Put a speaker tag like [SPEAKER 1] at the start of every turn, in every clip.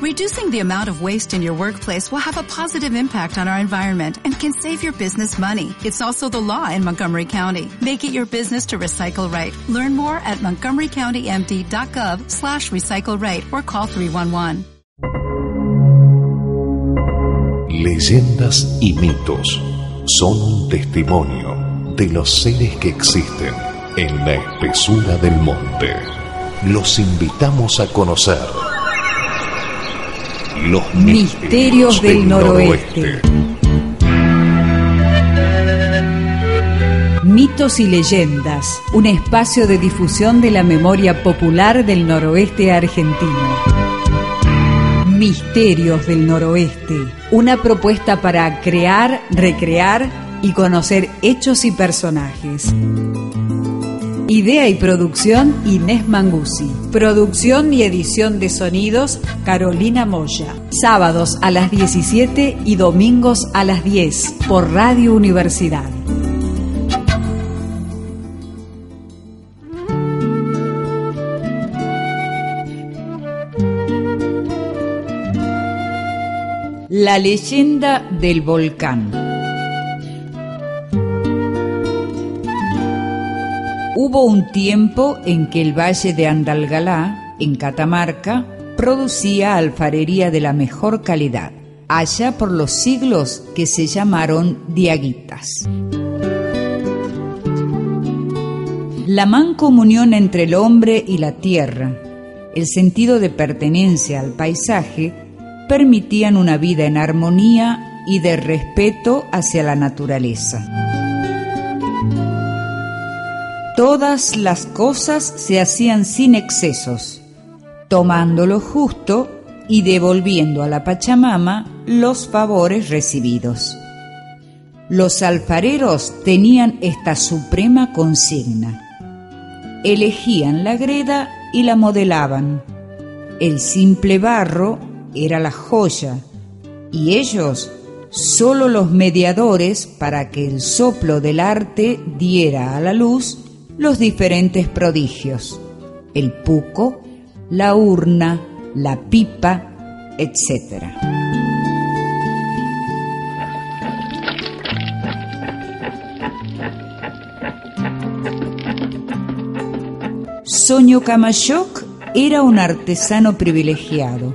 [SPEAKER 1] Reducing the amount of waste in your workplace will have a positive impact on our environment and can save your business money. It's also the law in Montgomery County. Make it your business to recycle right. Learn more at montgomerycountymd.gov slash recycle right or call 311.
[SPEAKER 2] Leyendas y mitos son un testimonio de los seres que existen en la espesura del monte. Los invitamos a conocer los
[SPEAKER 3] misterios, del, noroeste. Mitos y leyendas, un espacio de difusión de la memoria popular del noroeste argentino. Misterios del noroeste, una propuesta para crear, recrear y conocer hechos y personajes. Idea y producción Inés Mangusi. Producción y edición de sonidos Carolina Moya. Sábados a las 17 y domingos a las 10 por Radio Universidad. La leyenda del volcán. Hubo un tiempo en que el valle de Andalgalá, en Catamarca, producía alfarería de la mejor calidad, allá por los siglos que se llamaron diaguitas. La mancomunión entre el hombre y la tierra, el sentido de pertenencia al paisaje, permitían una vida en armonía y de respeto hacia la naturaleza. Todas las cosas se hacían sin excesos, tomando lo justo y devolviendo a la Pachamama los favores recibidos. Los alfareros tenían esta suprema consigna. Elegían la greda y la modelaban. El simple barro era la joya y ellos solo los mediadores para que el soplo del arte diera a la luz los diferentes prodigios, el puco, la urna, la pipa, etc. Soño Camayok era un artesano privilegiado.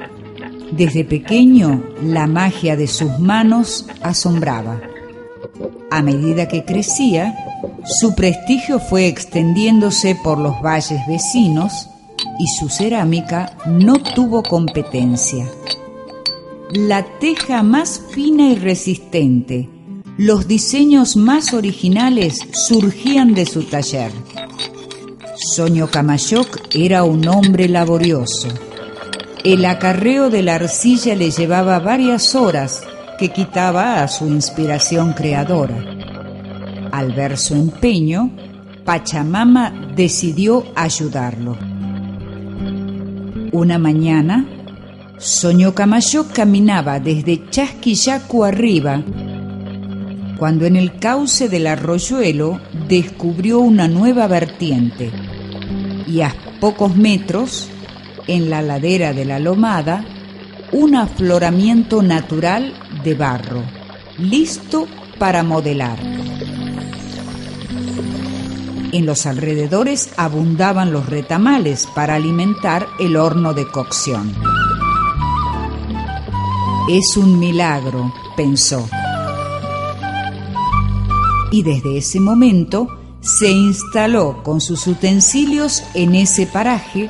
[SPEAKER 3] Desde pequeño la magia de sus manos asombraba. A medida que crecía, su prestigio fue extendiéndose por los valles vecinos y su cerámica no tuvo competencia. La teja más fina y resistente, los diseños más originales surgían de su taller. Soño Camayoc era un hombre laborioso. El acarreo de la arcilla le llevaba varias horas que quitaba a su inspiración creadora. Al ver su empeño, Pachamama decidió ayudarlo. Una mañana, Soñó Camayo caminaba desde Chasquillaco arriba, cuando en el cauce del arroyuelo descubrió una nueva vertiente y a pocos metros, en la ladera de la lomada, un afloramiento natural de barro, listo para modelar. En los alrededores abundaban los retamales para alimentar el horno de cocción. Es un milagro, pensó. Y desde ese momento se instaló con sus utensilios en ese paraje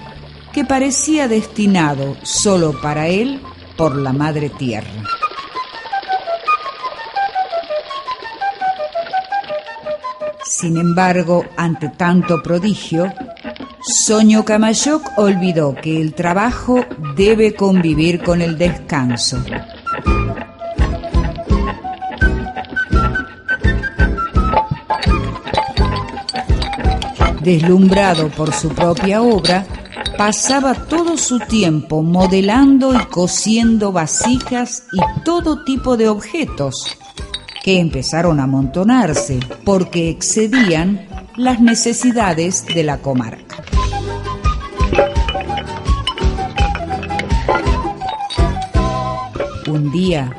[SPEAKER 3] que parecía destinado solo para él por la Madre Tierra. Sin embargo, ante tanto prodigio, Soño Camayoc olvidó que el trabajo debe convivir con el descanso. Deslumbrado por su propia obra, pasaba todo su tiempo modelando y cosiendo vasijas y todo tipo de objetos que empezaron a amontonarse porque excedían las necesidades de la comarca. Un día,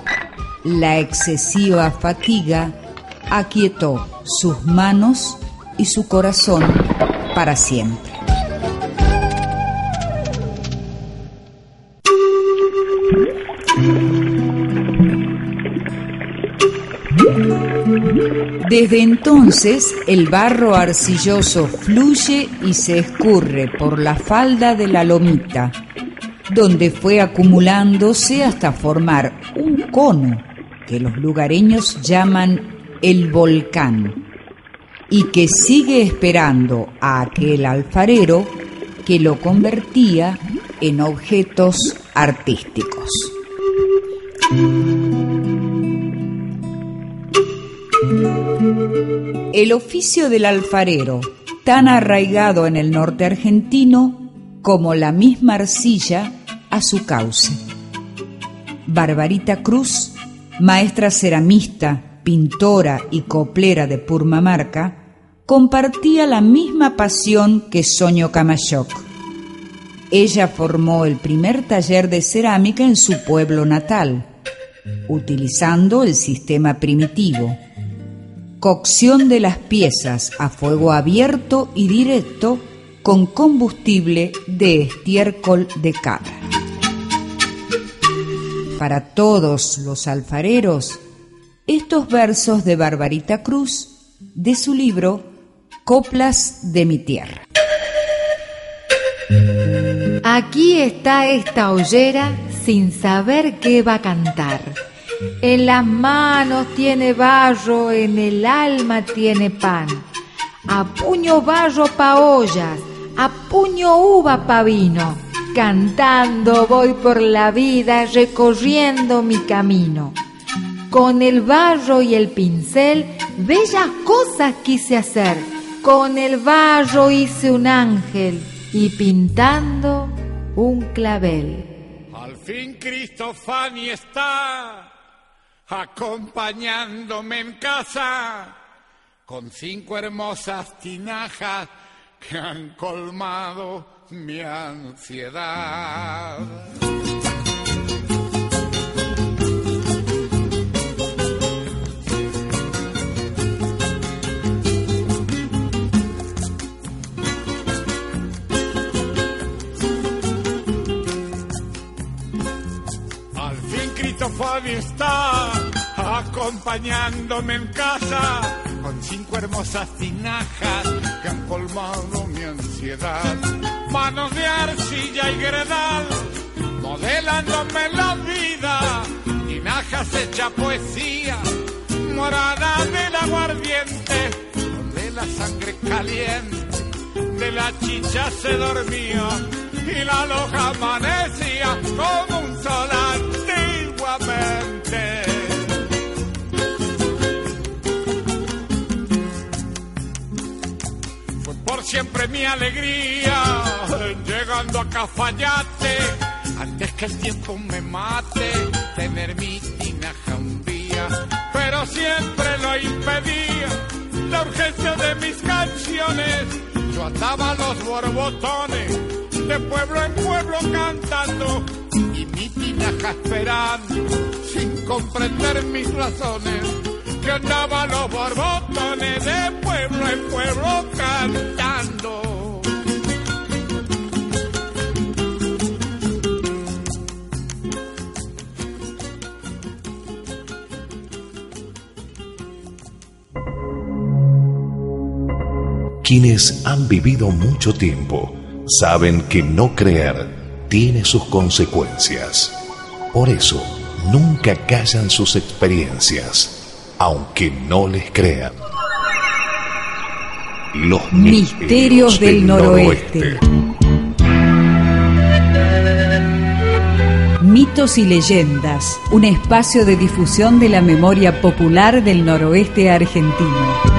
[SPEAKER 3] la excesiva fatiga aquietó sus manos y su corazón para siempre. Desde entonces el barro arcilloso fluye y se escurre por la falda de la lomita, donde fue acumulándose hasta formar un cono que los lugareños llaman el volcán y que sigue esperando a aquel alfarero que lo convertía en objetos artísticos. El oficio del alfarero, tan arraigado en el norte argentino como la misma arcilla a su cauce. Barbarita Cruz, maestra ceramista, pintora y coplera de Purmamarca, compartía la misma pasión que Soño Camayoc. Ella formó el primer taller de cerámica en su pueblo natal, utilizando el sistema primitivo cocción de las piezas a fuego abierto y directo con combustible de estiércol de cabra. Para todos los alfareros, estos versos de Barbarita Cruz de su libro Coplas de mi tierra.
[SPEAKER 4] Aquí está esta ollera sin saber qué va a cantar en las manos tiene barro, en el alma tiene pan. A puño barro pa ollas, a puño uva pa vino. Cantando voy por la vida, recorriendo mi camino. Con el barro y el pincel, bellas cosas quise hacer. Con el barro hice un ángel y pintando un clavel.
[SPEAKER 5] Al fin Cristo Fanny está acompañándome en casa con cinco hermosas tinajas que han colmado mi ansiedad. Fabi está acompañándome en casa con cinco hermosas tinajas que han colmado mi ansiedad. Manos de arcilla y gredal modelándome la vida. Tinajas hecha poesía, morada del aguardiente, donde la sangre caliente de la chicha se dormía y la loja amanecía como un solar fue siempre mi alegría, llegando a Cafayate, antes que el tiempo me mate, tener mi tinaja un día, pero siempre lo impedía, la urgencia de mis canciones, yo andaba a los borbotones, de pueblo en pueblo cantando mi tinaja esperando, sin comprender mis razones, que andaba los borbotones de pueblo en pueblo cantando.
[SPEAKER 2] Quienes han vivido mucho tiempo saben que no creer tiene sus consecuencias. Por eso, nunca callan sus experiencias, aunque no les crean.
[SPEAKER 3] Los misterios, del, noroeste. Mitos y leyendas, un espacio de difusión de la memoria popular del noroeste argentino.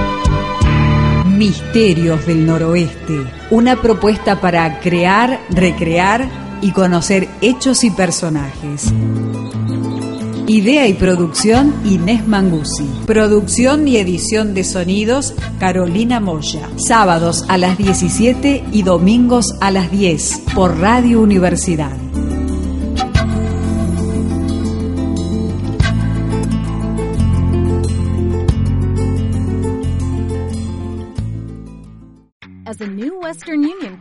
[SPEAKER 3] Misterios del Noroeste, una propuesta para crear, recrear y conocer hechos y personajes. Idea y producción Inés Mangusi. Producción y edición de sonidos Carolina Moya. Sábados a las 17 y domingos a las 10 por Radio Universidad.
[SPEAKER 6] Western Union